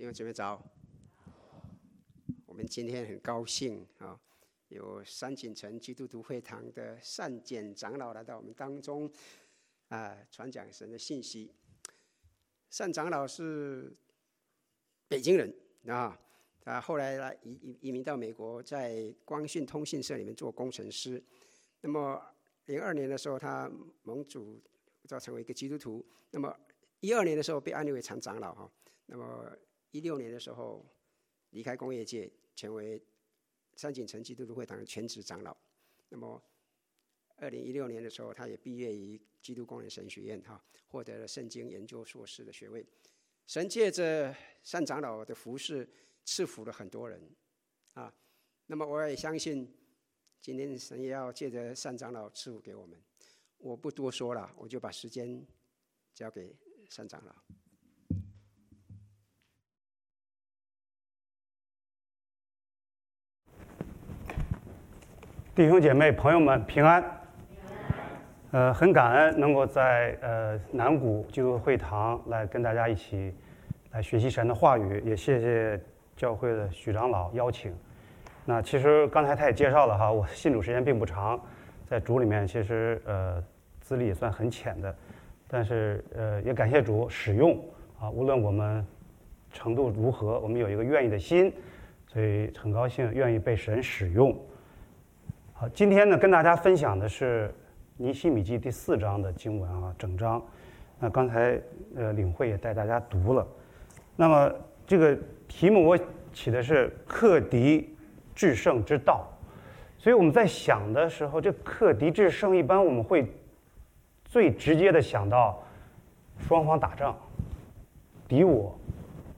弟兄姊妹早，我们今天很高兴啊，有三井城基督徒会堂的单简长老来到我们当中，啊，传讲神的信息。单长老是北京人啊，他后来来移移移民到美国，在光讯通讯社里面做工程师。那么零二年的时候，他蒙主召成为一个基督徒。那么一二年的时候被安立为长长老哈。那么一六年的时候，离开工业界，成为山景城基督徒会堂的全职长老。那么，二零一六年的时候，他也毕业于基督工人神学院，哈，获得了圣经研究硕士的学位。神借着单长老的服侍，赐福了很多人，啊。那么我也相信，今天神也要借着单长老赐福给我们。我不多说了，我就把时间交给单长老。弟兄姐妹、朋友们，平安。呃，很感恩能够在呃南谷基督会堂来跟大家一起来学习神的话语，也谢谢教会的许长老邀请。那其实刚才他也介绍了哈，我信主时间并不长，在主里面其实呃资历也算很浅的，但是呃也感谢主使用啊，无论我们程度如何，我们有一个愿意的心，所以很高兴愿意被神使用。好，今天呢，跟大家分享的是《尼西米记》第四章的经文啊，整章。那刚才呃领会也带大家读了。那么这个题目我起的是“克敌制胜之道”，所以我们在想的时候，这克敌制胜，一般我们会最直接的想到双方打仗，敌我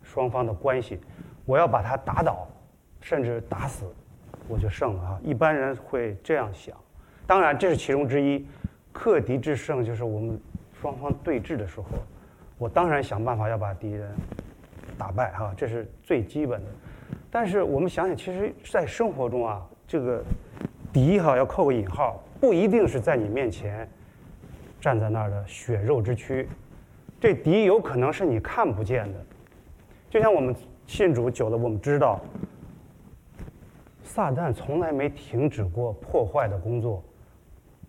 双方的关系，我要把他打倒，甚至打死。我就胜了啊！一般人会这样想，当然这是其中之一。克敌制胜就是我们双方对峙的时候，我当然想办法要把敌人打败哈，这是最基本的。但是我们想想，其实，在生活中啊，这个敌哈要扣个引号，不一定是在你面前站在那儿的血肉之躯，这敌有可能是你看不见的。就像我们信主久了，我们知道。撒旦从来没停止过破坏的工作，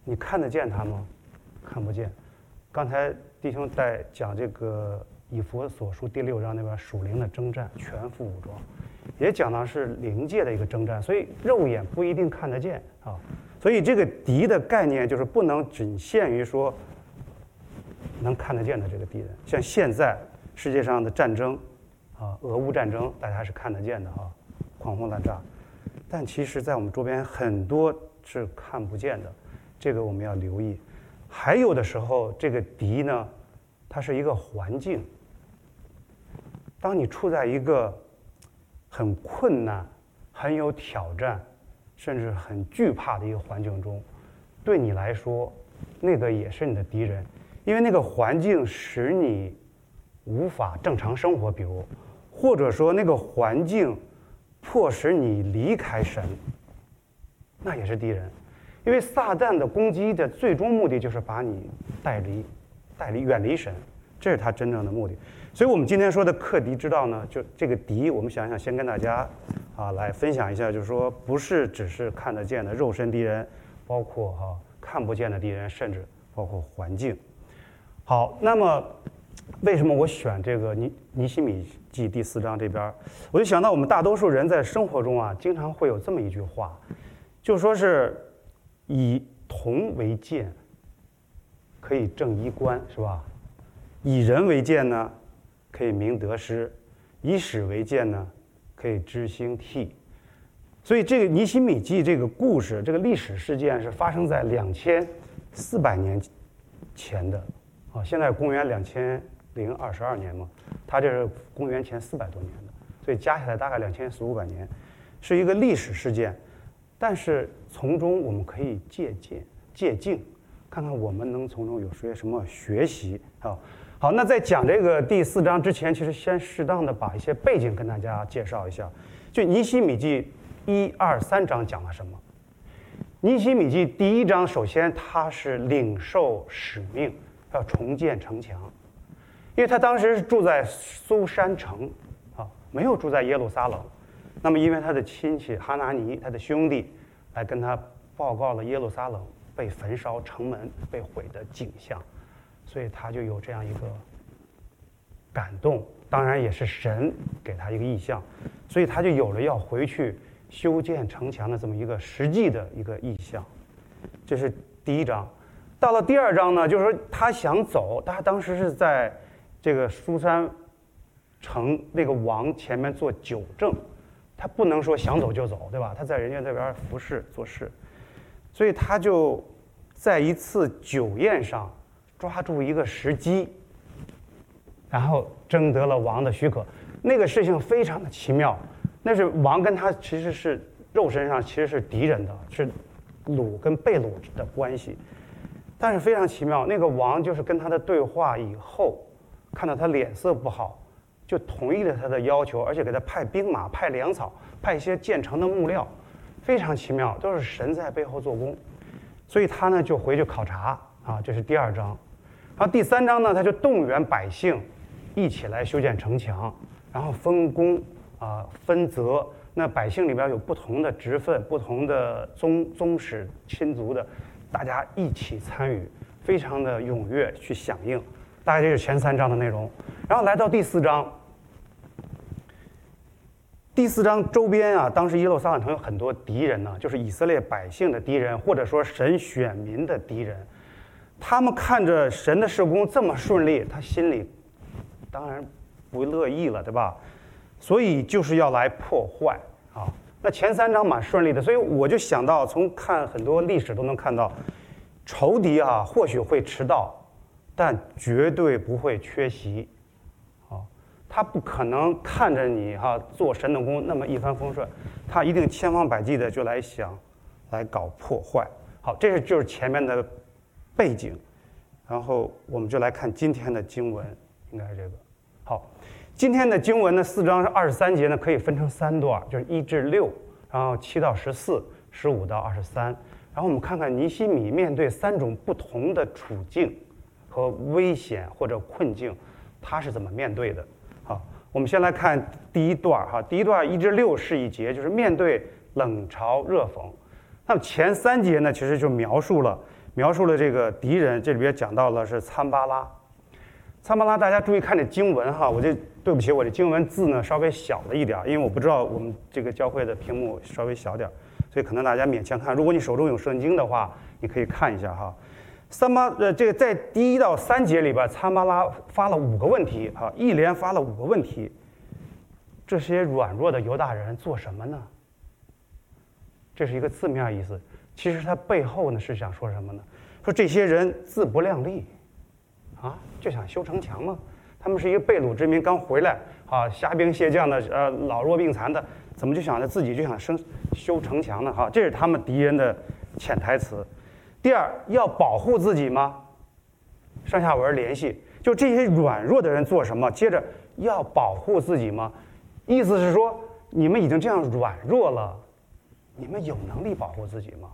你看得见他吗？看不见。刚才弟兄在讲这个以弗所书第六章那边属灵的征战，全副武装，也讲到是灵界的一个征战，所以肉眼不一定看得见啊。所以这个敌的概念就是不能仅限于说能看得见的这个敌人。像现在世界上的战争啊，俄乌战争，大家是看得见的啊，狂轰滥炸。但其实，在我们周边很多是看不见的，这个我们要留意。还有的时候，这个敌呢，它是一个环境。当你处在一个很困难、很有挑战，甚至很惧怕的一个环境中，对你来说，那个也是你的敌人，因为那个环境使你无法正常生活，比如，或者说那个环境。迫使你离开神，那也是敌人，因为撒旦的攻击的最终目的就是把你带离、带离、远离神，这是他真正的目的。所以，我们今天说的克敌之道呢，就这个敌，我们想想，先跟大家啊来分享一下，就是说，不是只是看得见的肉身敌人，包括哈、看不见的敌人，甚至包括环境。好，那么。为什么我选这个尼尼西米记第四章这边？我就想到我们大多数人在生活中啊，经常会有这么一句话，就说是以铜为鉴，可以正衣冠，是吧？以人为鉴呢，可以明得失；以史为鉴呢，可以知兴替。所以这个尼希米记这个故事，这个历史事件是发生在两千四百年前的。啊，现在公元两千零二十二年嘛，它这是公元前四百多年的，所以加起来大概两千四五百年，是一个历史事件。但是从中我们可以借鉴、借镜，看看我们能从中有些什么学习啊。好，那在讲这个第四章之前，其实先适当的把一些背景跟大家介绍一下。就尼希米记一二三章讲了什么？尼希米记第一章，首先他是领受使命。要重建城墙，因为他当时是住在苏珊城，啊，没有住在耶路撒冷。那么，因为他的亲戚哈拿尼，他的兄弟，来跟他报告了耶路撒冷被焚烧、城门被毁的景象，所以他就有这样一个感动。当然，也是神给他一个意象，所以他就有了要回去修建城墙的这么一个实际的一个意象。这是第一章。到了第二章呢，就是说他想走，他当时是在这个苏三，成那个王前面做酒政。他不能说想走就走，对吧？他在人家这边服侍做事，所以他就在一次酒宴上抓住一个时机，然后征得了王的许可。那个事情非常的奇妙，那是王跟他其实是肉身上其实是敌人的，是鲁跟被鲁的关系，但是非常奇妙，那个王就是跟他的对话以后，看到他脸色不好。就同意了他的要求，而且给他派兵马、派粮草、派一些建成的木料，非常奇妙，都是神在背后做工。所以他呢就回去考察啊，这是第二章。然后第三章呢，他就动员百姓一起来修建城墙，然后分工啊分责。那百姓里边有不同的职分、不同的宗宗室亲族的，大家一起参与，非常的踊跃去响应。大概这是前三章的内容，然后来到第四章。第四章周边啊，当时耶路撒冷城有很多敌人呢，就是以色列百姓的敌人，或者说神选民的敌人。他们看着神的事工这么顺利，他心里当然不乐意了，对吧？所以就是要来破坏啊。那前三章蛮顺利的，所以我就想到，从看很多历史都能看到，仇敌啊，或许会迟到。但绝对不会缺席，啊，他不可能看着你哈做神的工那么一帆风顺，他一定千方百计的就来想，来搞破坏。好，这是就是前面的背景，然后我们就来看今天的经文，应该是这个。好，今天的经文呢，四章是二十三节呢，可以分成三段，就是一至六，然后七到十四，十五到二十三。然后我们看看尼西米面对三种不同的处境。和危险或者困境，他是怎么面对的？好，我们先来看第一段哈，第一段一至六是一节，就是面对冷嘲热讽。那么前三节呢，其实就描述了描述了这个敌人，这里边讲到了是参巴拉。参巴拉，大家注意看这经文哈，我这对不起，我这经文字呢稍微小了一点，因为我不知道我们这个教会的屏幕稍微小点，所以可能大家勉强看。如果你手中有圣经的话，你可以看一下哈。三巴呃，这个在第一到三节里边，参巴拉发了五个问题啊，一连发了五个问题。这些软弱的犹大人做什么呢？这是一个字面意思，其实他背后呢是想说什么呢？说这些人自不量力，啊，就想修城墙吗？他们是一个被掳之民，刚回来啊，虾兵蟹将的，呃，老弱病残的，怎么就想着自己就想生修城墙呢？哈，这是他们敌人的潜台词。第二，要保护自己吗？上下文联系，就这些软弱的人做什么？接着要保护自己吗？意思是说，你们已经这样软弱了，你们有能力保护自己吗？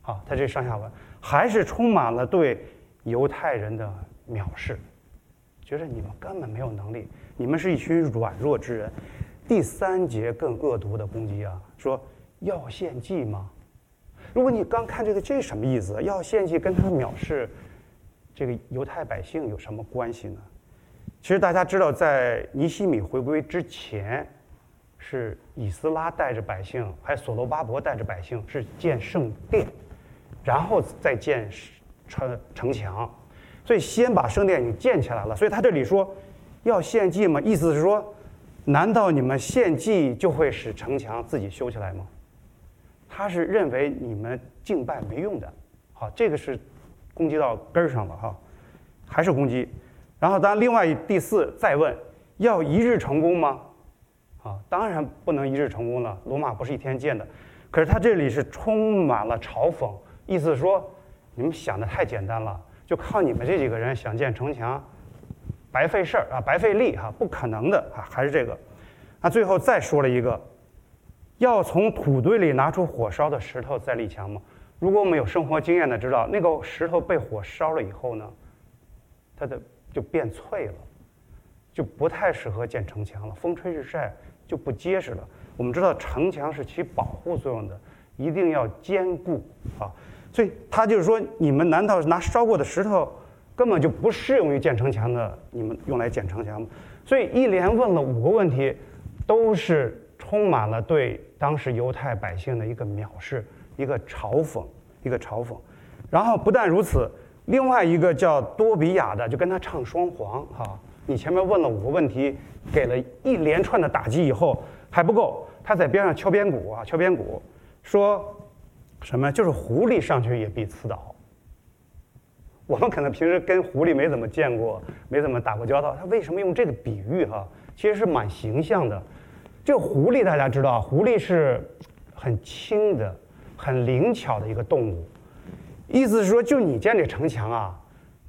好，他这上下文还是充满了对犹太人的藐视，觉得你们根本没有能力，你们是一群软弱之人。第三节更恶毒的攻击啊，说要献祭吗？如果你刚看这个，这什么意思？要献祭跟他藐视这个犹太百姓有什么关系呢？其实大家知道，在尼希米回归之前，是以斯拉带着百姓，还有所罗巴伯带着百姓是建圣殿，然后再建城城墙，所以先把圣殿给建起来了。所以他这里说要献祭吗？意思是说，难道你们献祭就会使城墙自己修起来吗？他是认为你们敬拜没用的，好，这个是攻击到根儿上了哈，还是攻击。然后当另外第四再问，要一日成功吗？啊，当然不能一日成功了，罗马不是一天建的。可是他这里是充满了嘲讽，意思说你们想的太简单了，就靠你们这几个人想建城墙，白费事儿啊，白费力哈，不可能的啊，还是这个。那最后再说了一个。要从土堆里拿出火烧的石头再立墙吗？如果我们有生活经验的知道，那个石头被火烧了以后呢，它的就变脆了，就不太适合建城墙了，风吹日晒就不结实了。我们知道城墙是起保护作用的，一定要坚固啊。所以他就是说，你们难道拿烧过的石头根本就不适用于建城墙的？你们用来建城墙吗？所以一连问了五个问题，都是充满了对当时犹太百姓的一个藐视、一个嘲讽、一个嘲讽。然后不但如此，另外一个叫多比亚的就跟他唱双簧哈。你前面问了五个问题，给了一连串的打击以后还不够，他在边上敲边鼓啊，敲边鼓，说。什么？就是狐狸上去也必刺倒。我们可能平时跟狐狸没怎么见过，没怎么打过交道。他为什么用这个比喻？哈，其实是蛮形象的。这狐狸大家知道，狐狸是很轻的、很灵巧的一个动物。意思是说，就你建这城墙啊，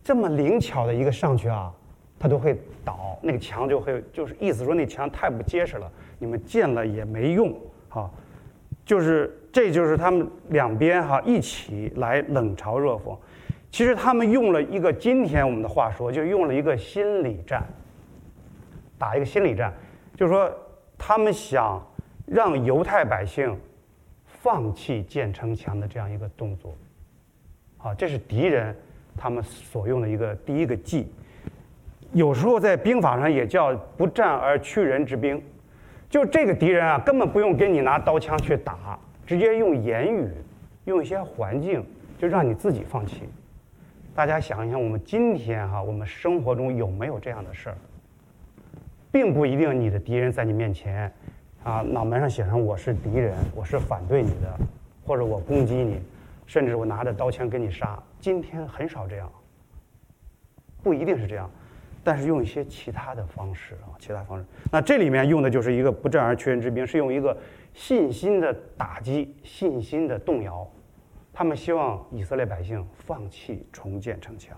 这么灵巧的一个上去啊，它都会倒，那个墙就会就是意思说那墙太不结实了，你们建了也没用，哈。就是，这就是他们两边哈一起来冷嘲热讽。其实他们用了一个今天我们的话说，就用了一个心理战，打一个心理战，就是说他们想让犹太百姓放弃建城墙的这样一个动作。啊，这是敌人他们所用的一个第一个计。有时候在兵法上也叫不战而屈人之兵。就这个敌人啊，根本不用跟你拿刀枪去打，直接用言语，用一些环境，就让你自己放弃。大家想一想，我们今天哈、我们生活中有没有这样的事儿？并不一定你的敌人在你面前，啊，脑门上写上我是敌人，我是反对你的，或者我攻击你，甚至我拿着刀枪跟你杀。今天很少这样，不一定是这样。但是用一些其他的方式啊，其他方式。那这里面用的就是一个不战而屈人之兵，是用一个信心的打击、信心的动摇。他们希望以色列百姓放弃重建城墙。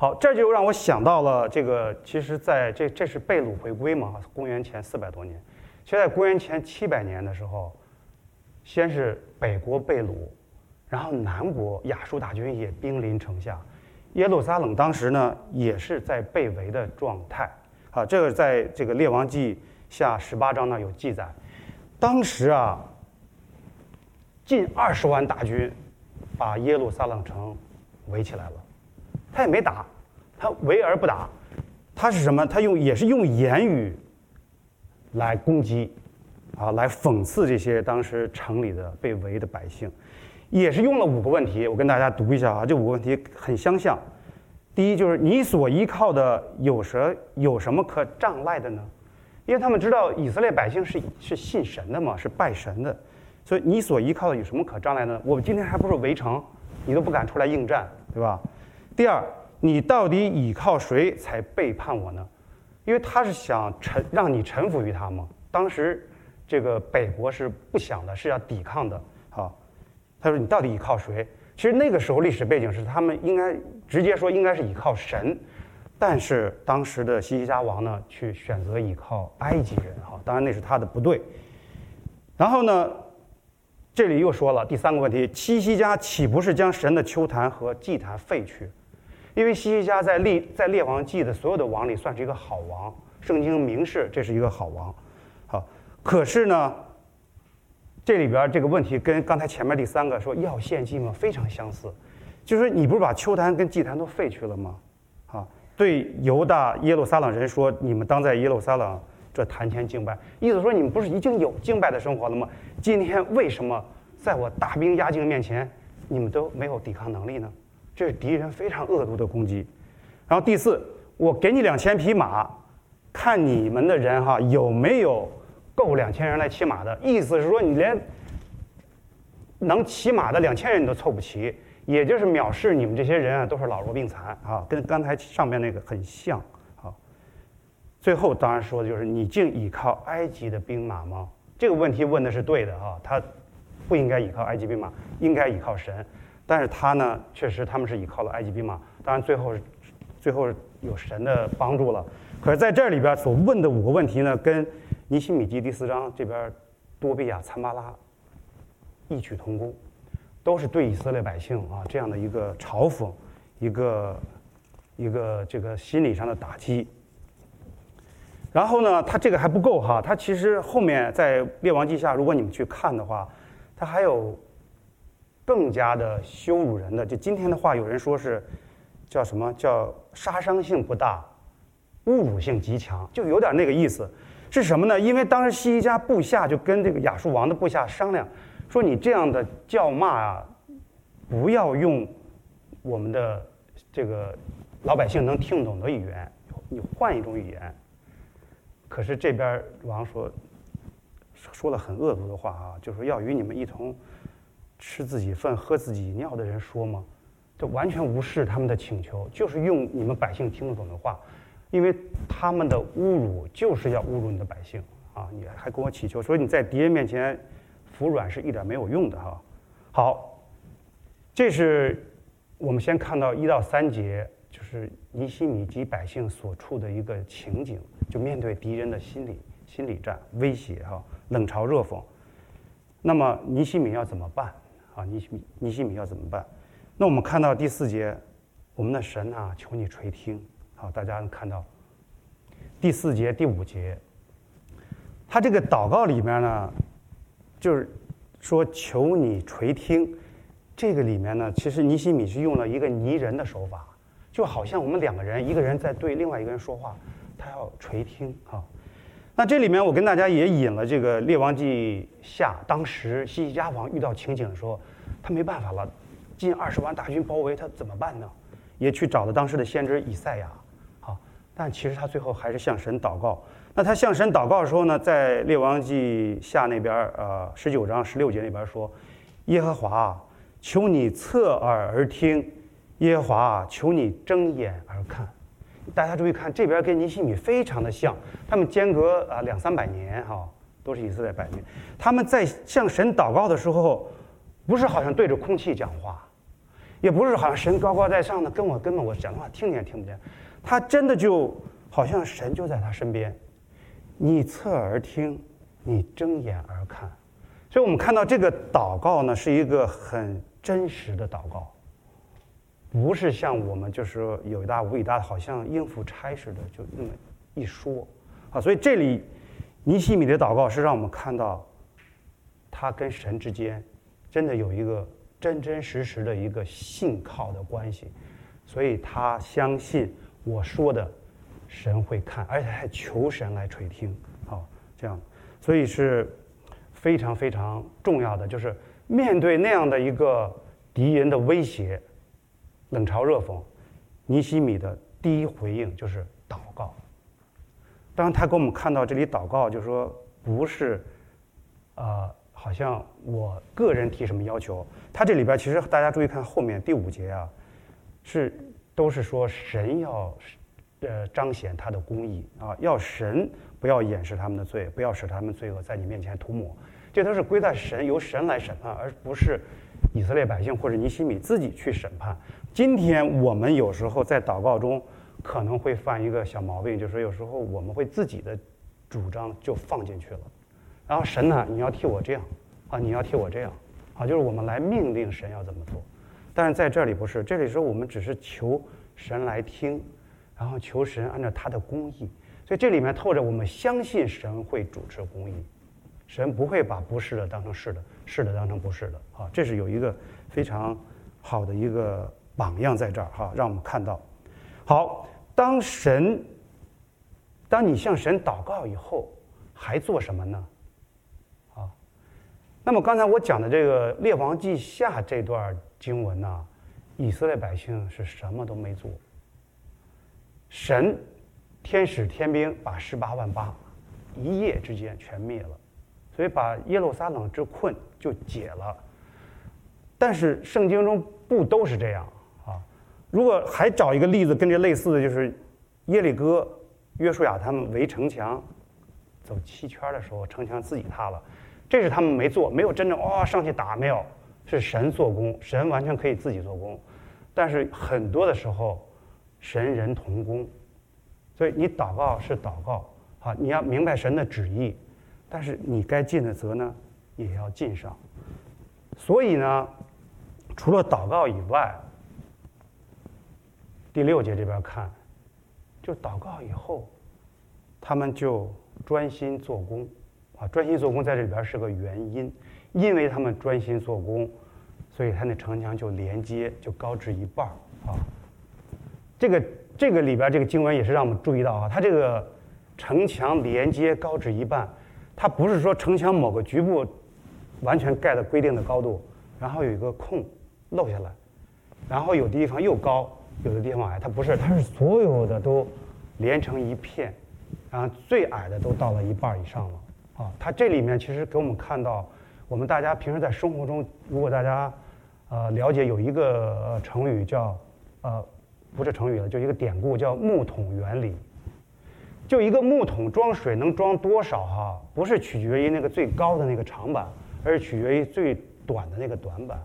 好，这就让我想到了这个，其实在这这是被掳回归嘛，公元前四百多年。其实，在公元前七百年的时候，先是北国被掳，然后南国亚述大军也兵临城下。耶路撒冷当时呢也是在被围的状态，啊，这个在这个列王记下十八章呢有记载。当时啊，近二十万大军把耶路撒冷城围起来了，他也没打，他围而不打，他是什么？他用也是用言语来攻击，啊，来讽刺这些当时城里的被围的百姓。也是用了五个问题，我跟大家读一下啊，这五个问题很相像。第一就是你所依靠的有什有什么可仗赖的呢？因为他们知道以色列百姓是是信神的嘛，是拜神的，所以你所依靠的有什么可仗赖呢？我们今天还不是围城，你都不敢出来应战，对吧？第二，你到底倚靠谁才背叛我呢？因为他是想臣让你臣服于他嘛。当时这个北国是不想的，是要抵抗的，好。他说：“你到底依靠谁？其实那个时候历史背景是他们应该直接说应该是依靠神，但是当时的西西家王呢，去选择依靠埃及人。哈，当然那是他的不对。然后呢，这里又说了第三个问题：西西家岂不是将神的丘坛和祭坛废去？因为西西家在列在列王记的所有的王里算是一个好王，圣经明示这是一个好王。好，可是呢？”这里边这个问题跟刚才前面第三个说要献祭吗？非常相似，就是你不是把丘坛跟祭坛都废去了吗？啊，对犹大耶路撒冷人说，你们当在耶路撒冷这坛前敬拜，意思说你们不是已经有敬拜的生活了吗？今天为什么在我大兵压境面前，你们都没有抵抗能力呢？这是敌人非常恶毒的攻击。然后第四，我给你两千匹马，看你们的人哈有没有。够两千人来骑马的意思是说，你连能骑马的两千人你都凑不齐，也就是藐视你们这些人啊，都是老弱病残啊，跟刚才上面那个很像啊。最后当然说的就是，你竟倚靠埃及的兵马吗？这个问题问的是对的啊，他不应该倚靠埃及兵马，应该倚靠神。但是他呢，确实他们是倚靠了埃及兵马，当然最后是最后有神的帮助了。可是在这里边所问的五个问题呢，跟尼希米记第四章这边，多比亚、参巴拉异曲同工，都是对以色列百姓啊这样的一个嘲讽，一个一个这个心理上的打击。然后呢，他这个还不够哈，他其实后面在《列王记下》，如果你们去看的话，他还有更加的羞辱人的。就今天的话，有人说是叫什么叫杀伤性不大，侮辱性极强，就有点那个意思。是什么呢？因为当时西西家部下就跟这个亚述王的部下商量，说你这样的叫骂啊，不要用我们的这个老百姓能听懂的语言，你换一种语言。可是这边王说，说了很恶毒的话啊，就是说要与你们一同吃自己粪、喝自己尿的人说吗？就完全无视他们的请求，就是用你们百姓听得懂的话，因为他们的侮辱就是要侮辱你的百姓啊！你还跟我祈求，所以你在敌人面前服软是一点没有用的哈。好，这是我们先看到一到三节，就是尼西米及百姓所处的一个情景。就面对敌人的心理心理战威胁哈，冷嘲热讽，那么尼西米要怎么办啊？尼西米尼西米要怎么办？那我们看到第四节，我们的神啊，求你垂听。好，大家能看到第四节第五节，他这个祷告里面呢，就是说求你垂听。这个里面呢，其实尼西米是用了一个拟人的手法，就好像我们两个人，一个人在对另外一个人说话。他要垂听啊，那这里面我跟大家也引了这个《列王记下》，当时西西家王遇到情景的时候，他没办法了，近二十万大军包围他怎么办呢？也去找了当时的先知以赛亚，好，但其实他最后还是向神祷告。那他向神祷告的时候呢，在《列王记下》那边呃十九章十六节里边说：“耶和华，求你侧耳而听；耶和华，求你睁眼而看。”大家注意看，这边跟尼西米非常的像，他们间隔啊两三百年哈，都是以色列百姓。他们在向神祷告的时候，不是好像对着空气讲话，也不是好像神高高在上的跟我根本我讲的话听见听不见，他真的就好像神就在他身边，你侧耳听，你睁眼而看。所以我们看到这个祷告呢，是一个很真实的祷告。不是像我们就是说有一搭无一搭的，好像应付差似的，就那么一说，啊，所以这里尼西米的祷告是让我们看到，他跟神之间真的有一个真真实实的一个信靠的关系，所以他相信我说的神会看，而且还求神来垂听，啊，这样，所以是非常非常重要的，就是面对那样的一个敌人的威胁。冷嘲热讽，尼西米的第一回应就是祷告。当，他给我们看到这里祷告，就是说不是，呃，好像我个人提什么要求。他这里边其实大家注意看后面第五节啊，是都是说神要，呃，彰显他的公义啊，要神不要掩饰他们的罪，不要使他们罪恶在你面前涂抹。这都是归在神，由神来审判，而不是以色列百姓或者尼西米自己去审判。今天我们有时候在祷告中可能会犯一个小毛病，就是有时候我们会自己的主张就放进去了，然后神呢，你要替我这样，啊，你要替我这样，啊，就是我们来命令神要怎么做。但是在这里不是，这里说我们只是求神来听，然后求神按照他的公义，所以这里面透着我们相信神会主持公义，神不会把不是的当成是的，是的当成不是的，啊，这是有一个非常好的一个。榜样在这儿哈，让我们看到。好，当神，当你向神祷告以后，还做什么呢？啊，那么刚才我讲的这个列王记下这段经文呢，以色列百姓是什么都没做。神，天使天兵把十八万八一夜之间全灭了，所以把耶路撒冷之困就解了。但是圣经中不都是这样。如果还找一个例子跟这类似的就是，耶利哥、约书亚他们围城墙，走七圈的时候，城墙自己塌了，这是他们没做，没有真正、哦、上去打，没有，是神做工，神完全可以自己做工，但是很多的时候，神人同工，所以你祷告是祷告，好，你要明白神的旨意，但是你该尽的责呢，也要尽上，所以呢，除了祷告以外。第六节这边看，就祷告以后，他们就专心做工，啊，专心做工在这里边是个原因，因为他们专心做工，所以他那城墙就连接，就高至一半啊。这个这个里边这个经文也是让我们注意到啊，它这个城墙连接高至一半，它不是说城墙某个局部完全盖到规定的高度，然后有一个空漏下来，然后有地方又高。有的地方矮，它不是，它是所有的都连成一片，然后最矮的都到了一半以上了啊！它这里面其实给我们看到，我们大家平时在生活中，如果大家呃了解有一个成语叫呃不是成语了，就一个典故叫木桶原理，就一个木桶装水能装多少哈，不是取决于那个最高的那个长板，而是取决于最短的那个短板。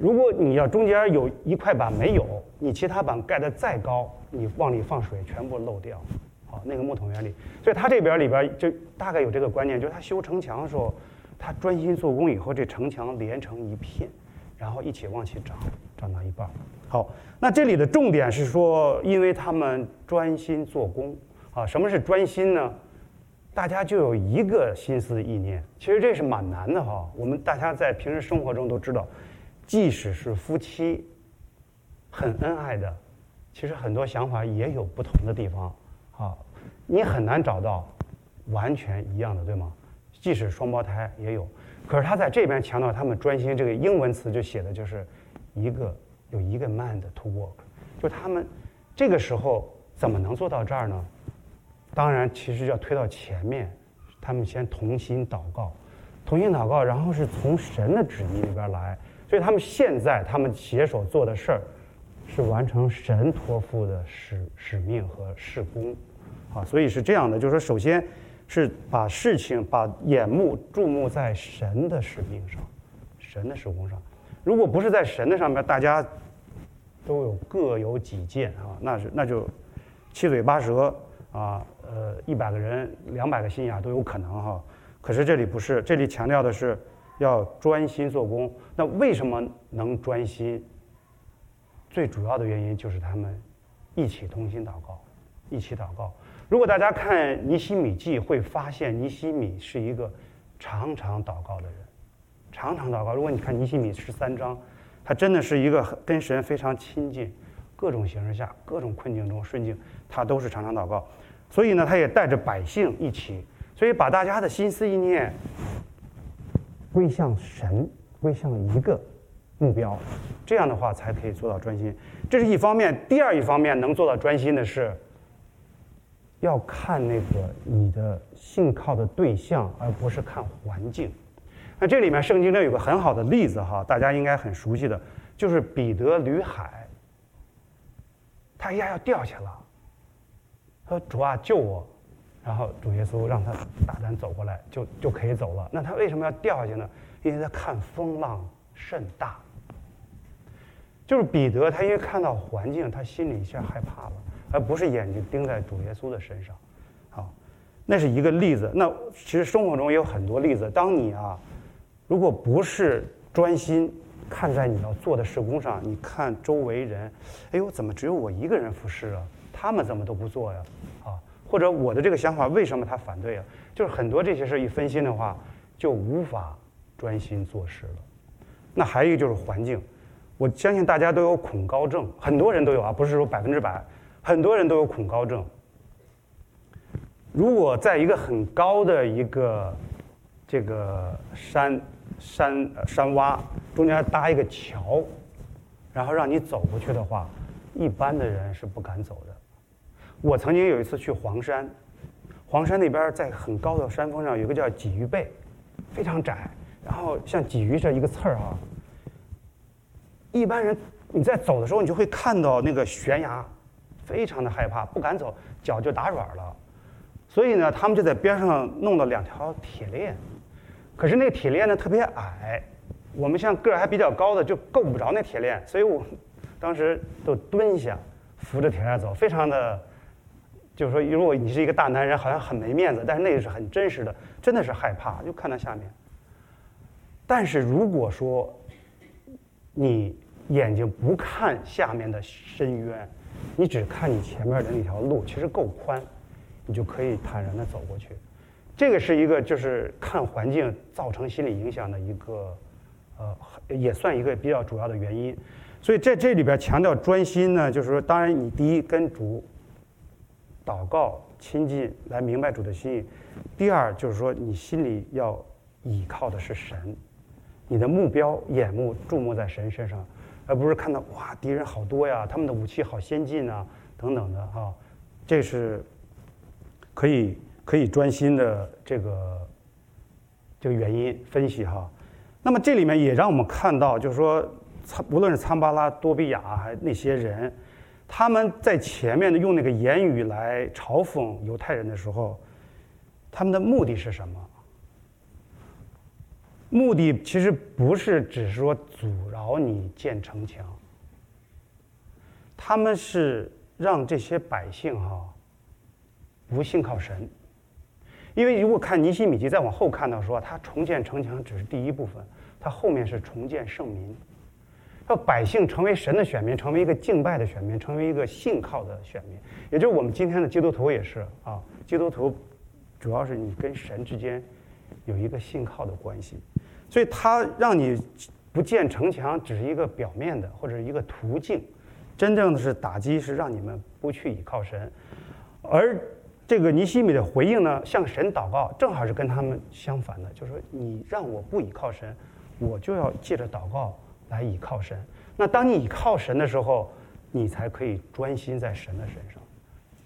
如果你要中间有一块板没有，你其他板盖得再高，你往里放水全部漏掉，好，那个木桶原理。所以他这边里边就大概有这个观念，就是他修城墙的时候，他专心做工以后，这城墙连成一片，然后一起往起长，长到一半。好，那这里的重点是说，因为他们专心做工啊，什么是专心呢？大家就有一个心思意念，其实这是蛮难的哈。我们大家在平时生活中都知道。即使是夫妻很恩爱的，其实很多想法也有不同的地方，啊，你很难找到完全一样的，对吗？即使双胞胎也有，可是他在这边强调他们专心，这个英文词就写的就是一个有一个 mind to work，就他们这个时候怎么能做到这儿呢？当然，其实要推到前面，他们先同心祷告，同心祷告，然后是从神的旨意里边来。所以他们现在他们携手做的事儿，是完成神托付的使使命和事工，啊，所以是这样的，就是说，首先是把事情把眼目注目在神的使命上，神的事工上。如果不是在神的上面，大家都有各有己见啊，那是那就七嘴八舌啊，呃，一百个人两百个心眼都有可能哈。可是这里不是，这里强调的是。要专心做工，那为什么能专心？最主要的原因就是他们一起同心祷告，一起祷告。如果大家看尼希米记，会发现尼希米是一个常常祷告的人，常常祷告。如果你看尼希米十三章，他真的是一个跟神非常亲近，各种形势下、各种困境中顺境，他都是常常祷告。所以呢，他也带着百姓一起，所以把大家的心思意念。归向神，归向一个目标，这样的话才可以做到专心。这是一方面。第二一方面，能做到专心的是，要看那个你的信靠的对象，而不是看环境。那这里面圣经中有个很好的例子哈，大家应该很熟悉的，就是彼得吕海，他一下要掉下了，他说：“主啊，救我！”然后主耶稣让他大胆走过来，就就可以走了。那他为什么要掉下去呢？因为他看风浪甚大。就是彼得，他因为看到环境，他心里一下害怕了，而不是眼睛盯在主耶稣的身上。好，那是一个例子。那其实生活中也有很多例子。当你啊，如果不是专心看在你要做的事工上，你看周围人，哎呦，怎么只有我一个人服侍啊？他们怎么都不做呀？啊或者我的这个想法为什么他反对啊？就是很多这些事一分心的话，就无法专心做事了。那还有一个就是环境，我相信大家都有恐高症，很多人都有啊，不是说百分之百，很多人都有恐高症。如果在一个很高的一个这个山山山洼中间搭一个桥，然后让你走过去的话，一般的人是不敢走的。我曾经有一次去黄山，黄山那边在很高的山峰上有个叫鲫鱼背，非常窄，然后像鲫鱼这一个刺儿啊。一般人你在走的时候，你就会看到那个悬崖，非常的害怕，不敢走，脚就打软了。所以呢，他们就在边上弄了两条铁链，可是那个铁链呢特别矮，我们像个儿还比较高的就够不着那铁链，所以我当时都蹲下扶着铁链走，非常的。就是说，如果你是一个大男人，好像很没面子，但是那个是很真实的，真的是害怕，就看到下面。但是如果说你眼睛不看下面的深渊，你只看你前面的那条路，其实够宽，你就可以坦然地走过去。这个是一个就是看环境造成心理影响的一个，呃，也算一个比较主要的原因。所以在这里边强调专心呢，就是说，当然你第一跟主祷告亲近，来明白主的心意；第二就是说，你心里要倚靠的是神，你的目标眼目注目在神身上，而不是看到哇敌人好多呀，他们的武器好先进啊等等的哈，这是可以。可以专心的这个这个原因分析哈，那么这里面也让我们看到，就是说，无论是参巴拉、多比亚还那些人，他们在前面的用那个言语来嘲讽犹太人的时候，他们的目的是什么？目的其实不是只是说阻挠你建城墙，他们是让这些百姓哈不信靠神。因为如果看尼西米记再往后看到说，他重建城墙只是第一部分，他后面是重建圣民，要百姓成为神的选民，成为一个敬拜的选民，成为一个信靠的选民，也就是我们今天的基督徒也是啊，基督徒主要是你跟神之间有一个信靠的关系，所以他让你不建城墙只是一个表面的或者一个途径，真正的是打击是让你们不去倚靠神，而。这个尼希米的回应呢，向神祷告，正好是跟他们相反的，就是说你让我不倚靠神，我就要借着祷告来倚靠神。那当你倚靠神的时候，你才可以专心在神的身上。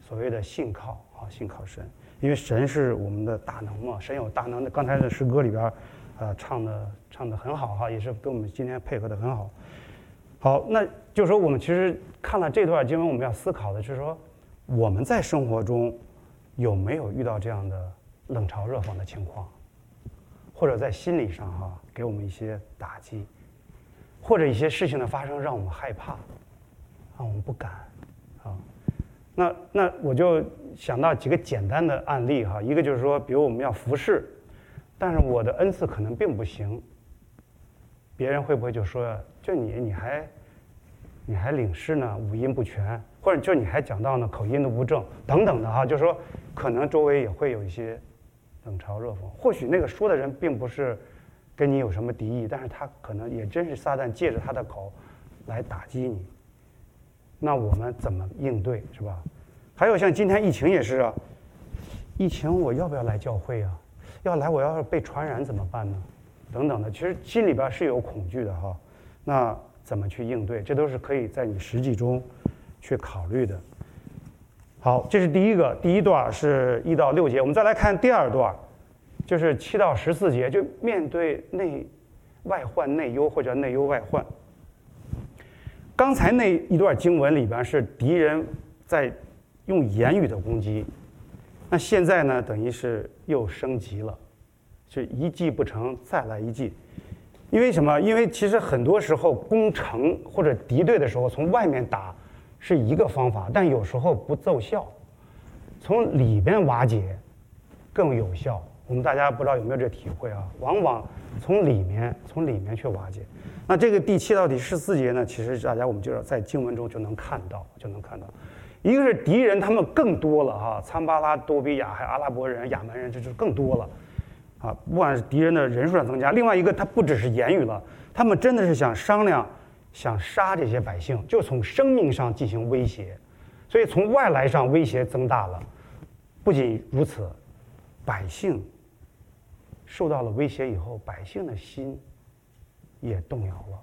所谓的信靠啊，信靠神，因为神是我们的大能嘛，神有大能的。刚才的诗歌里边，呃，唱的唱的很好哈，也是跟我们今天配合的很好。好，那就是说我们其实看了这段经文，我们要思考的是说我们在生活中。有没有遇到这样的冷嘲热讽的情况，或者在心理上哈给我们一些打击，或者一些事情的发生让我们害怕，让我们不敢啊？那那我就想到几个简单的案例哈，一个就是说，比如我们要服侍，但是我的恩赐可能并不行，别人会不会就说，就你你还你还领事呢，五音不全，或者就你还讲到呢口音都不正等等的哈，就是说。可能周围也会有一些冷嘲热讽，或许那个说的人并不是跟你有什么敌意，但是他可能也真是撒旦借着他的口来打击你。那我们怎么应对，是吧？还有像今天疫情也是啊，疫情我要不要来教会啊？要来我要是被传染怎么办呢？等等的，其实心里边是有恐惧的哈。那怎么去应对？这都是可以在你实际中去考虑的。好，这是第一个，第一段是一到六节。我们再来看第二段，就是七到十四节，就面对内外患内忧或者内忧外患。刚才那一段经文里边是敌人在用言语的攻击，那现在呢，等于是又升级了，是一计不成再来一计。因为什么？因为其实很多时候攻城或者敌对的时候，从外面打。是一个方法，但有时候不奏效，从里边瓦解更有效。我们大家不知道有没有这体会啊？往往从里面从里面去瓦解。那这个第七到第十四节呢，其实大家我们就是在经文中就能看到，就能看到，一个是敌人他们更多了哈，参巴拉、多比亚还有阿拉伯人、亚门人，这就更多了啊。不管是敌人的人数上增加，另外一个他不只是言语了，他们真的是想商量。想杀这些百姓，就从生命上进行威胁，所以从外来上威胁增大了。不仅如此，百姓受到了威胁以后，百姓的心也动摇了，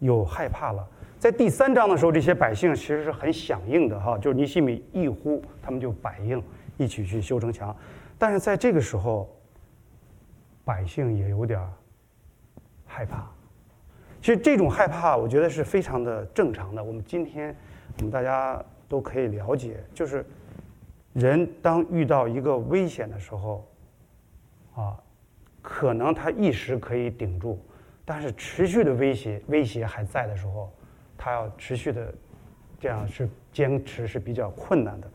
有害怕了。在第三章的时候，这些百姓其实是很响应的哈，就是尼西米一呼，他们就百应，一起去修城墙。但是在这个时候，百姓也有点害怕。其实这种害怕，我觉得是非常的正常的。我们今天，我们大家都可以了解，就是人当遇到一个危险的时候，啊，可能他一时可以顶住，但是持续的威胁威胁还在的时候，他要持续的这样是坚持是比较困难的。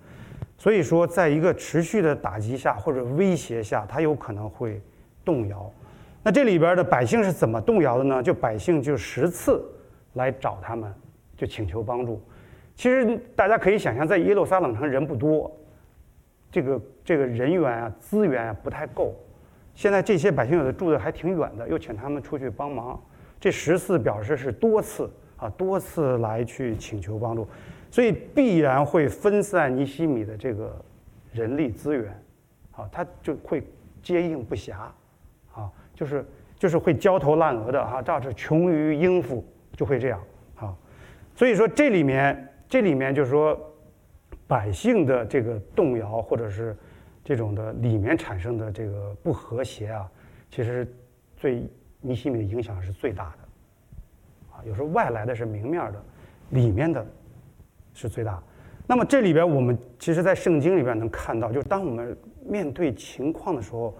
所以说，在一个持续的打击下或者威胁下，他有可能会动摇。那这里边的百姓是怎么动摇的呢？就百姓就十次来找他们，就请求帮助。其实大家可以想象，在耶路撒冷城人不多，这个这个人员啊资源啊不太够。现在这些百姓有的住的还挺远的，又请他们出去帮忙。这十次表示是多次啊，多次来去请求帮助，所以必然会分散尼西米的这个人力资源，啊，他就会接应不暇，啊，就是就是会焦头烂额的哈，这是穷于应付，就会这样啊。所以说这里面这里面就是说百姓的这个动摇或者是。这种的里面产生的这个不和谐啊，其实对尼希米的影响是最大的，啊，有时候外来的是明面的，里面的是最大。那么这里边我们其实，在圣经里边能看到，就是当我们面对情况的时候，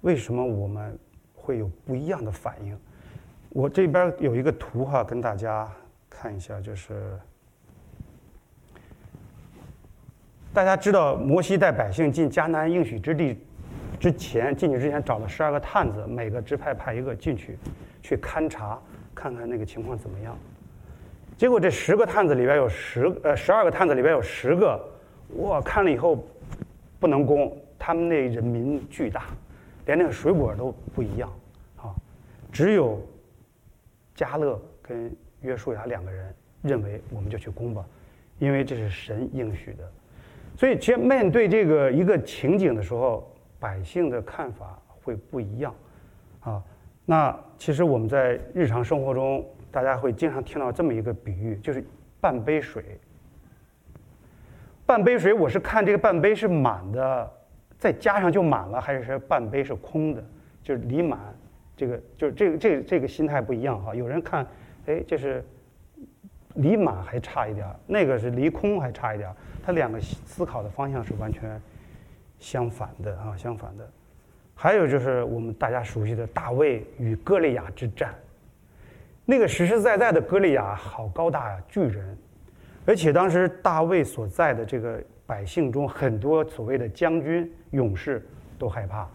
为什么我们会有不一样的反应？我这边有一个图哈，跟大家看一下，就是。大家知道，摩西带百姓进迦南应许之地之前，进去之前找了十二个探子，每个支派派一个进去，去勘察，看看那个情况怎么样。结果这十个探子里边有十呃十二个探子里边有十个，哇，看了以后不能攻，他们那人民巨大，连那个水果都不一样啊。只有加勒跟约书亚两个人认为，我们就去攻吧，因为这是神应许的。所以，其实面对这个一个情景的时候，百姓的看法会不一样，啊，那其实我们在日常生活中，大家会经常听到这么一个比喻，就是半杯水。半杯水，我是看这个半杯是满的，再加上就满了，还是半杯是空的，就是离满，这个就是这个这个这个心态不一样哈。有人看，哎，这是离满还差一点，那个是离空还差一点。他两个思考的方向是完全相反的啊，相反的。还有就是我们大家熟悉的大卫与歌利亚之战，那个实实在在的歌利亚好高大呀，巨人，而且当时大卫所在的这个百姓中，很多所谓的将军勇士都害怕，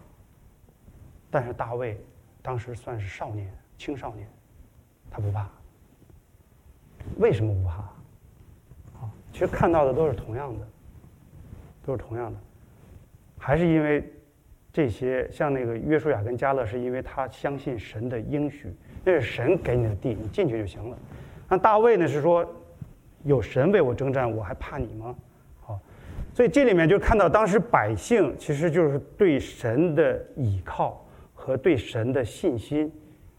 但是大卫当时算是少年青少年，他不怕，为什么不怕？啊其实看到的都是同样的，都是同样的，还是因为这些像那个约书亚跟迦勒，是因为他相信神的应许，那是神给你的地，你进去就行了。那大卫呢是说，有神为我征战，我还怕你吗？好，所以这里面就看到当时百姓其实就是对神的倚靠和对神的信心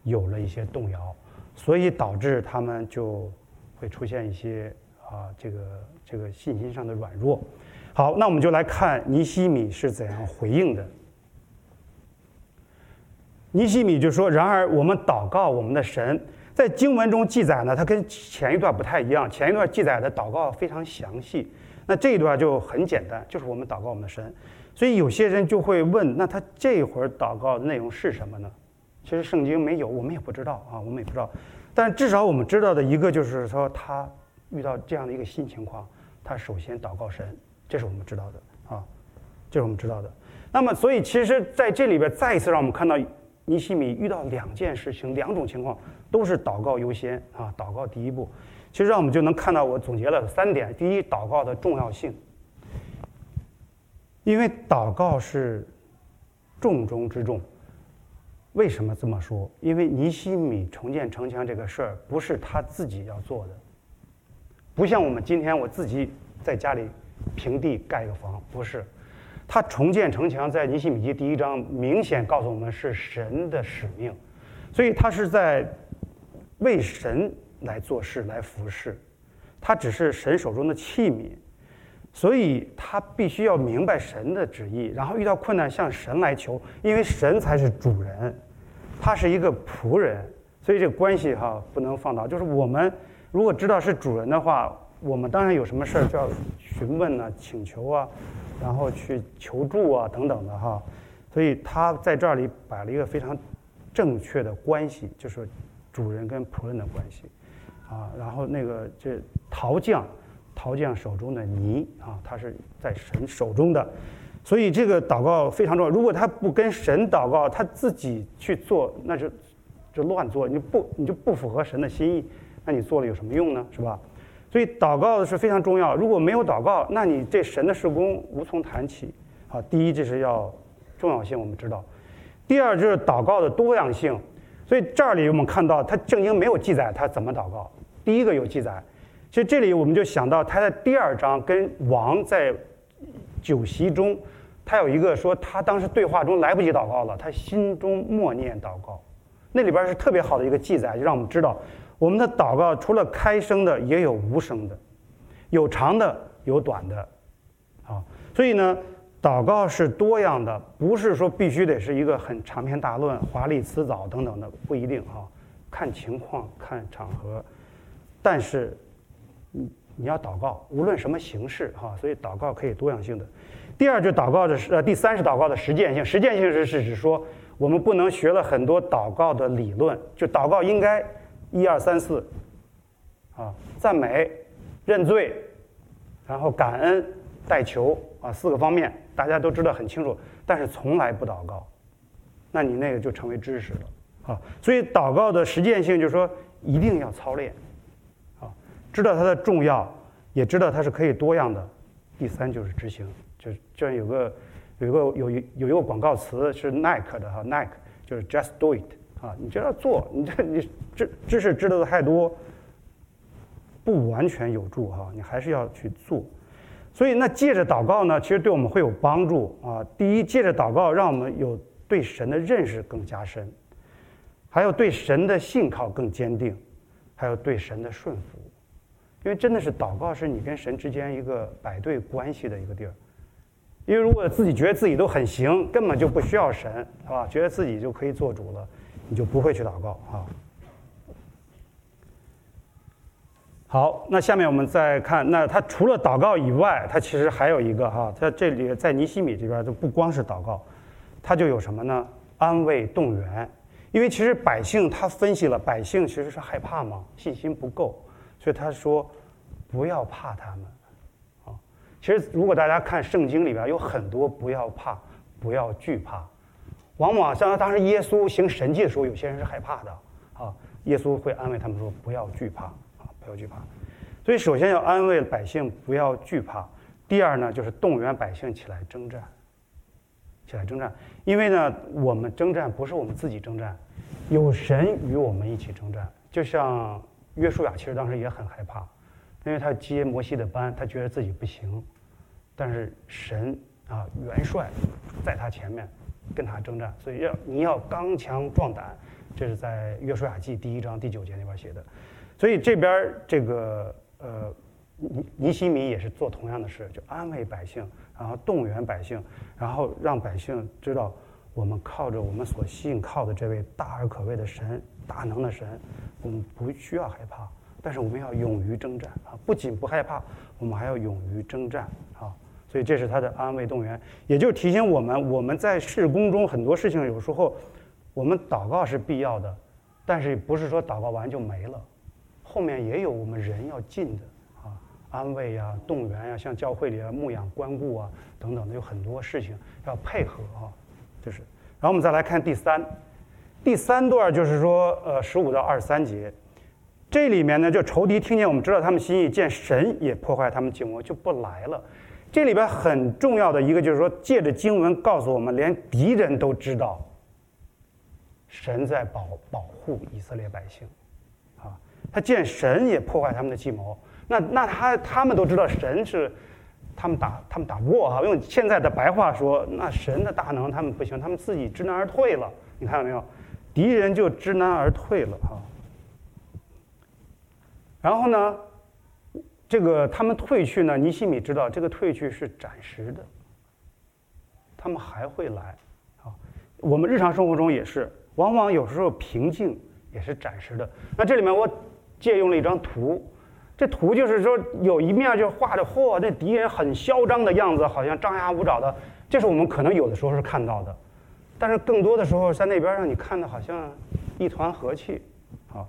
有了一些动摇，所以导致他们就会出现一些。啊，这个这个信心上的软弱。好，那我们就来看尼西米是怎样回应的。尼西米就说：“然而我们祷告我们的神，在经文中记载呢，它跟前一段不太一样。前一段记载的祷告非常详细，那这一段就很简单，就是我们祷告我们的神。所以有些人就会问：那他这会儿祷告的内容是什么呢？其实圣经没有，我们也不知道啊，我们也不知道。但至少我们知道的一个就是说他。遇到这样的一个新情况，他首先祷告神，这是我们知道的啊，这是我们知道的。那么，所以其实在这里边再一次让我们看到，尼希米遇到两件事情、两种情况，都是祷告优先啊，祷告第一步。其实让我们就能看到，我总结了三点：第一，祷告的重要性，因为祷告是重中之重。为什么这么说？因为尼希米重建城墙这个事儿不是他自己要做的。不像我们今天我自己在家里平地盖个房，不是，他重建城墙，在尼希米记第一章明显告诉我们是神的使命，所以他是在为神来做事来服侍，他只是神手中的器皿，所以他必须要明白神的旨意，然后遇到困难向神来求，因为神才是主人，他是一个仆人，所以这个关系哈不能放大，就是我们。如果知道是主人的话，我们当然有什么事儿就要询问啊、请求啊，然后去求助啊等等的哈。所以他在这里摆了一个非常正确的关系，就是主人跟仆人的关系啊。然后那个这陶匠，陶匠手中的泥啊，他是在神手中的，所以这个祷告非常重要。如果他不跟神祷告，他自己去做，那就就乱做，你不你就不符合神的心意。那你做了有什么用呢？是吧？所以祷告是非常重要。如果没有祷告，那你这神的事工无从谈起。啊，第一，这是要重要性，我们知道；第二，就是祷告的多样性。所以这里我们看到，他正经没有记载他怎么祷告。第一个有记载，其实这里我们就想到他在第二章跟王在酒席中，他有一个说他当时对话中来不及祷告了，他心中默念祷告。那里边是特别好的一个记载，就让我们知道。我们的祷告除了开声的，也有无声的，有长的，有短的，啊，所以呢，祷告是多样的，不是说必须得是一个很长篇大论、华丽辞藻等等的，不一定啊，看情况、看场合，但是，你要祷告，无论什么形式哈，所以祷告可以多样性的。第二，就祷告的是呃，第三是祷告的实践性，实践性是是指说，我们不能学了很多祷告的理论，就祷告应该。一二三四，啊，赞美、认罪，然后感恩、代求啊，四个方面大家都知道很清楚，但是从来不祷告，那你那个就成为知识了啊。所以祷告的实践性就是说一定要操练，知道它的重要，也知道它是可以多样的。第三就是执行，就是这样有个有一个有一有一个广告词是 Nike 的哈，，Nike 就是 Just Do It。啊，你就要做，你这你知知识知道的太多，不完全有助哈，你还是要去做。所以那借着祷告呢，其实对我们会有帮助啊。第一，借着祷告，让我们有对神的认识更加深，还有对神的信靠更坚定，还有对神的顺服。因为真的是祷告是你跟神之间一个摆对关系的一个地儿。因为如果自己觉得自己都很行，根本就不需要神，是吧？觉得自己就可以做主了。你就不会去祷告啊。好，那下面我们再看，那他除了祷告以外，他其实还有一个哈，他这里在尼西米这边就不光是祷告，他就有什么呢？安慰动员，因为其实百姓他分析了，百姓其实是害怕嘛，信心不够，所以他说不要怕他们啊。其实如果大家看圣经里边有很多不要怕，不要惧怕。往往像当时耶稣行神迹的时候，有些人是害怕的啊。耶稣会安慰他们说：“不要惧怕啊，不要惧怕。”所以首先要安慰百姓不要惧怕。第二呢，就是动员百姓起来征战，起来征战。因为呢，我们征战不是我们自己征战，有神与我们一起征战。就像约书亚，其实当时也很害怕，因为他接摩西的班，他觉得自己不行，但是神啊，元帅在他前面。跟他征战，所以要你要刚强壮胆，这是在约书亚记第一章第九节那边写的。所以这边这个呃尼尼西米也是做同样的事，就安慰百姓，然后动员百姓，然后让百姓知道我们靠着我们所信靠的这位大而可畏的神，大能的神，我们不需要害怕，但是我们要勇于征战啊！不仅不害怕，我们还要勇于征战啊！所以这是他的安慰动员，也就是提醒我们，我们在事工中很多事情有时候，我们祷告是必要的，但是不是说祷告完就没了，后面也有我们人要尽的啊，安慰呀、啊、动员呀、啊，像教会里啊牧养关顾啊等等的，有很多事情要配合啊，就是。然后我们再来看第三，第三段就是说，呃，十五到二十三节，这里面呢，就仇敌听见我们知道他们心意，见神也破坏他们计谋，就不来了。这里边很重要的一个就是说，借着经文告诉我们，连敌人都知道，神在保保护以色列百姓，啊，他见神也破坏他们的计谋，那那他他们都知道神是，他们打他们打不过哈，用现在的白话说，那神的大能他们不行，他们自己知难而退了，你看到没有？敌人就知难而退了哈。然后呢？这个他们退去呢，尼西米知道这个退去是暂时的，他们还会来，啊，我们日常生活中也是，往往有时候平静也是暂时的。那这里面我借用了一张图，这图就是说有一面就画着嚯，那敌人很嚣张的样子，好像张牙舞爪的，这是我们可能有的时候是看到的，但是更多的时候在那边让你看的好像一团和气。啊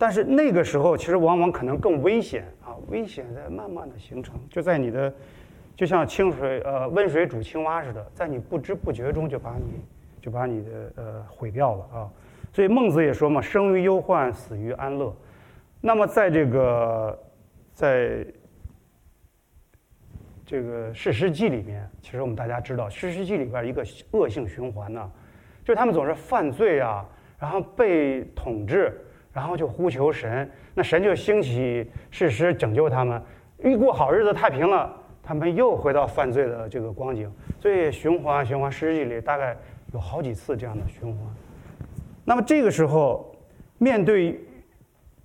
但是那个时候，其实往往可能更危险啊！危险在慢慢的形成，就在你的，就像清水呃温水煮青蛙似的，在你不知不觉中就把你就把你的呃毁掉了啊！所以孟子也说嘛：“生于忧患，死于安乐。”那么在这个，在这个士师记里面，其实我们大家知道，士师记里边一个恶性循环呢，就是他们总是犯罪啊，然后被统治，然后就呼求神，那神就兴起士师拯救他们，一过好日子太平了，他们又回到犯罪的这个光景，所以循环循环，士师记里大概有好几次这样的循环。那么这个时候，面对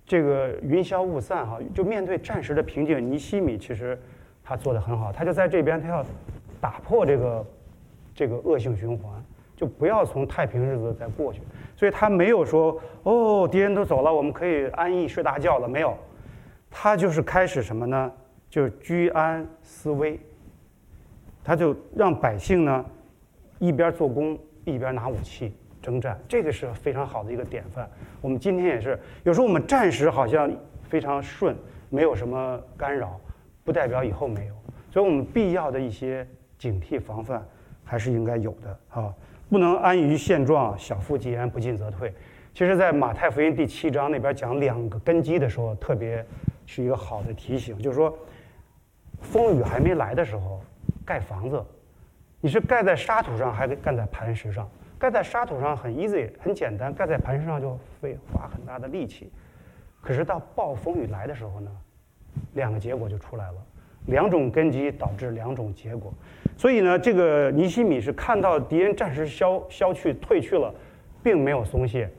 这个云消雾散哈，就面对暂时的平静，尼希米其实他做得很好，他就在这边，他要打破这个这个恶性循环，就不要从太平日子再过去。所以他没有说哦，敌人都走了，我们可以安逸睡大觉了，没有，他就是开始什么呢？就是居安思危，他就让百姓呢一边做工一边拿武器征战，这个是非常好的一个典范。我们今天也是，有时候我们暂时好像非常顺，没有什么干扰，不代表以后没有。所以我们必要的一些警惕防范还是应该有的啊，不能安于现状，小富即安，不进则退。其实，在马太福音第七章那边讲两个根基的时候，特别是一个好的提醒，就是说。风雨还没来的时候，盖房子，你是盖在沙土上还是盖在磐石上？盖在沙土上很 easy，很简单；盖在磐石上就费花很大的力气。可是到暴风雨来的时候呢，两个结果就出来了，两种根基导致两种结果。所以呢，这个尼西米是看到敌人暂时消消去、退去了，并没有松懈，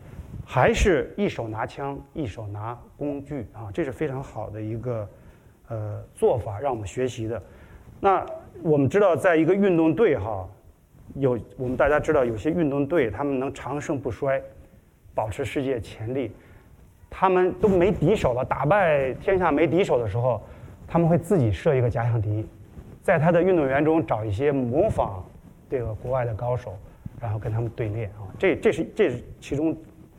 还是一手拿枪，一手拿工具啊，这是非常好的一个。呃，做法让我们学习的。那我们知道，在一个运动队哈，有我们大家知道，有些运动队他们能长盛不衰，保持世界前列。他们都没敌手了，打败天下没敌手的时候，他们会自己设一个假想敌，在他的运动员中找一些模仿这个国外的高手，然后跟他们对练啊。这这是这是其中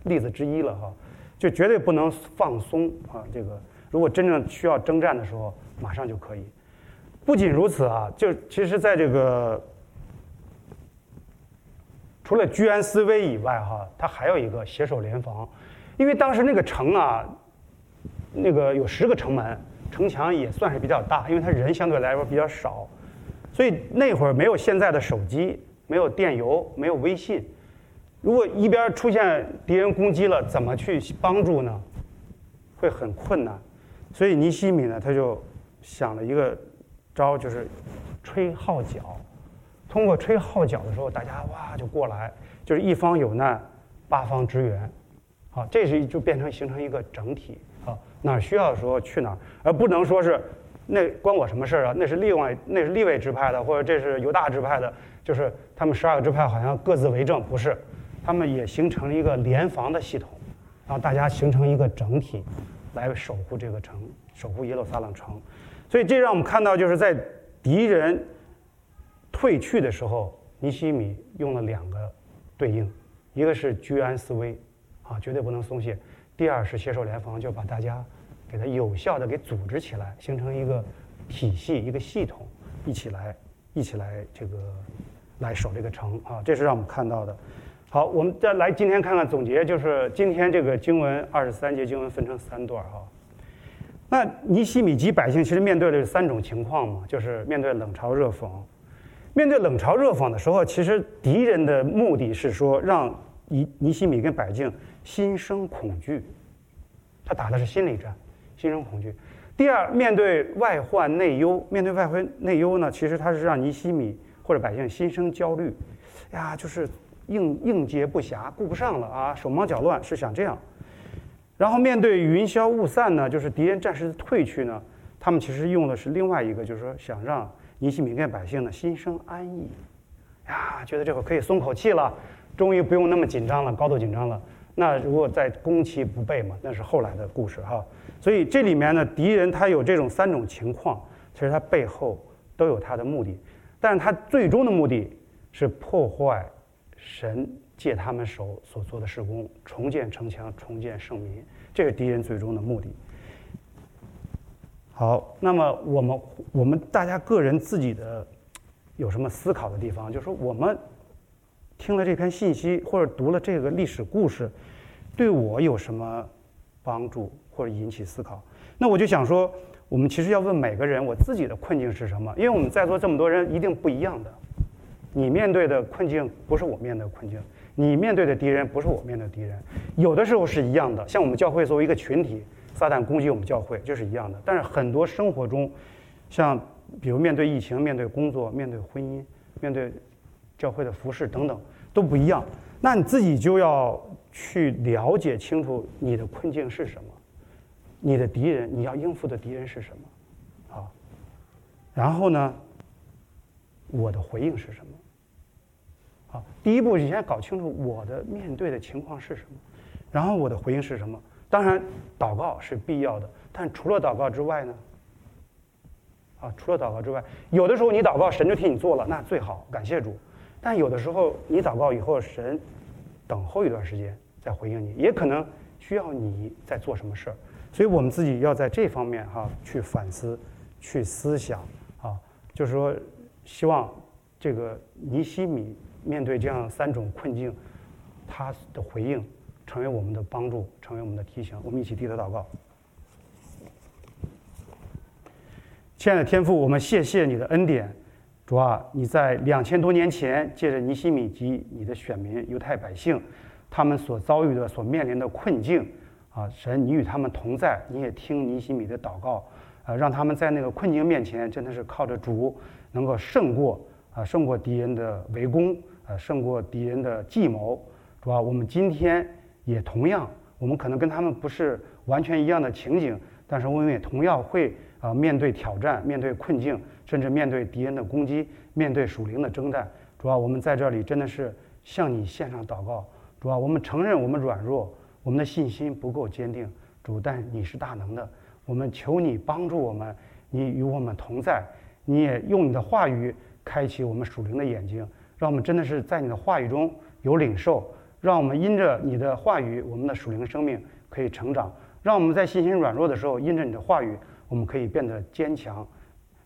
例子之一了哈，就绝对不能放松啊这个。如果真正需要征战的时候，马上就可以。不仅如此啊，就其实在这个除了居安思危以外，哈，他还有一个携手联防。因为当时那个城啊，那个有十个城门，城墙也算是比较大，因为它人相对来说比较少，所以那会儿没有现在的手机，没有电邮，没有微信。如果一边出现敌人攻击了，怎么去帮助呢？会很困难。所以尼希米呢，他就想了一个招，就是吹号角。通过吹号角的时候，大家哇就过来，就是一方有难，八方支援。啊，这是就变成形成一个整体。啊，哪儿需要的时候去哪儿，而不能说是那关我什么事儿啊？那是另外那是利未支派的，或者这是犹大支派的，就是他们十二个支派好像各自为政，不是？他们也形成了一个联防的系统，然后大家形成一个整体。来守护这个城，守护耶路撒冷城，所以这让我们看到，就是在敌人退去的时候，尼希米用了两个对应，一个是居安思危，啊，绝对不能松懈；第二是携手联防，就把大家给它有效的给组织起来，形成一个体系、一个系统，一起来，一起来这个来守这个城啊，这是让我们看到的。好，我们再来今天看看总结，就是今天这个经文二十三节经文分成三段哈。那尼希米及百姓其实面对的是三种情况嘛，就是面对冷嘲热讽。面对冷嘲热讽的时候，其实敌人的目的是说让尼尼希米跟百姓心生恐惧，他打的是心理战，心生恐惧。第二，面对外患内忧，面对外患内忧呢，其实他是让尼希米或者百姓心生焦虑，呀，就是。应应接不暇，顾不上了啊，手忙脚乱，是想这样。然后面对云消雾散呢，就是敌人暂时退去呢，他们其实用的是另外一个，就是说想让尼希米跟百姓呢心生安逸，呀，觉得这会可以松口气了，终于不用那么紧张了，高度紧张了。那如果在攻其不备嘛，那是后来的故事哈。所以这里面呢，敌人他有这种三种情况，其实他背后都有他的目的，但是他最终的目的是破坏。神借他们手所做的事工，重建城墙，重建圣民，这是敌人最终的目的。好，那么我们我们大家个人自己的有什么思考的地方？就是说，我们听了这篇信息，或者读了这个历史故事，对我有什么帮助或者引起思考。那我就想说，我们其实要问每个人，我自己的困境是什么？因为我们在座这么多人，一定不一样的。你面对的困境不是我面对的困境，你面对的敌人不是我面对的敌人。有的时候是一样的，像我们教会作为一个群体，撒旦攻击我们教会就是一样的。但是很多生活中，像比如面对疫情、面对工作、面对婚姻、面对教会的服侍等等，都不一样。那你自己就要去了解清楚你的困境是什么。你的敌人，你要应付的敌人是什么？啊，然后呢，我的回应是什么？啊，第一步，你先搞清楚我的面对的情况是什么，然后我的回应是什么？当然，祷告是必要的，但除了祷告之外呢？啊，除了祷告之外，有的时候你祷告，神就替你做了，那最好，感谢主。但有的时候你祷告以后，神等候一段时间再回应你，也可能需要你在做什么事儿。所以我们自己要在这方面哈去反思，去思想啊，就是说，希望这个尼西米面对这样三种困境，他的回应成为我们的帮助，成为我们的提醒。我们一起低头祷告。亲爱的天父，我们谢谢你的恩典，主啊，你在两千多年前借着尼希米及你的选民犹太百姓，他们所遭遇的、所面临的困境。啊，神，你与他们同在，你也听尼希米的祷告，啊，让他们在那个困境面前，真的是靠着主，能够胜过啊，胜过敌人的围攻，啊，胜过敌人的计谋。主啊，我们今天也同样，我们可能跟他们不是完全一样的情景，但是我们也同样会啊，面对挑战，面对困境，甚至面对敌人的攻击，面对属灵的征战。主啊，我们在这里真的是向你献上祷告。主啊，我们承认我们软弱。我们的信心不够坚定，主，但你是大能的，我们求你帮助我们，你与我们同在，你也用你的话语开启我们属灵的眼睛，让我们真的是在你的话语中有领受，让我们因着你的话语，我们的属灵生命可以成长，让我们在信心软弱的时候，因着你的话语，我们可以变得坚强。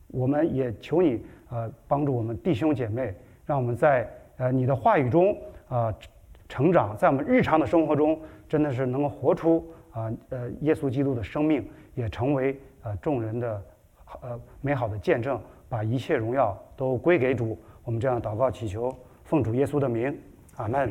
我们也求你呃帮助我们弟兄姐妹，让我们在呃你的话语中啊、呃、成长，在我们日常的生活中。真的是能够活出啊呃耶稣基督的生命，也成为呃众人的呃美好的见证，把一切荣耀都归给主。我们这样祷告祈求，奉主耶稣的名，阿门。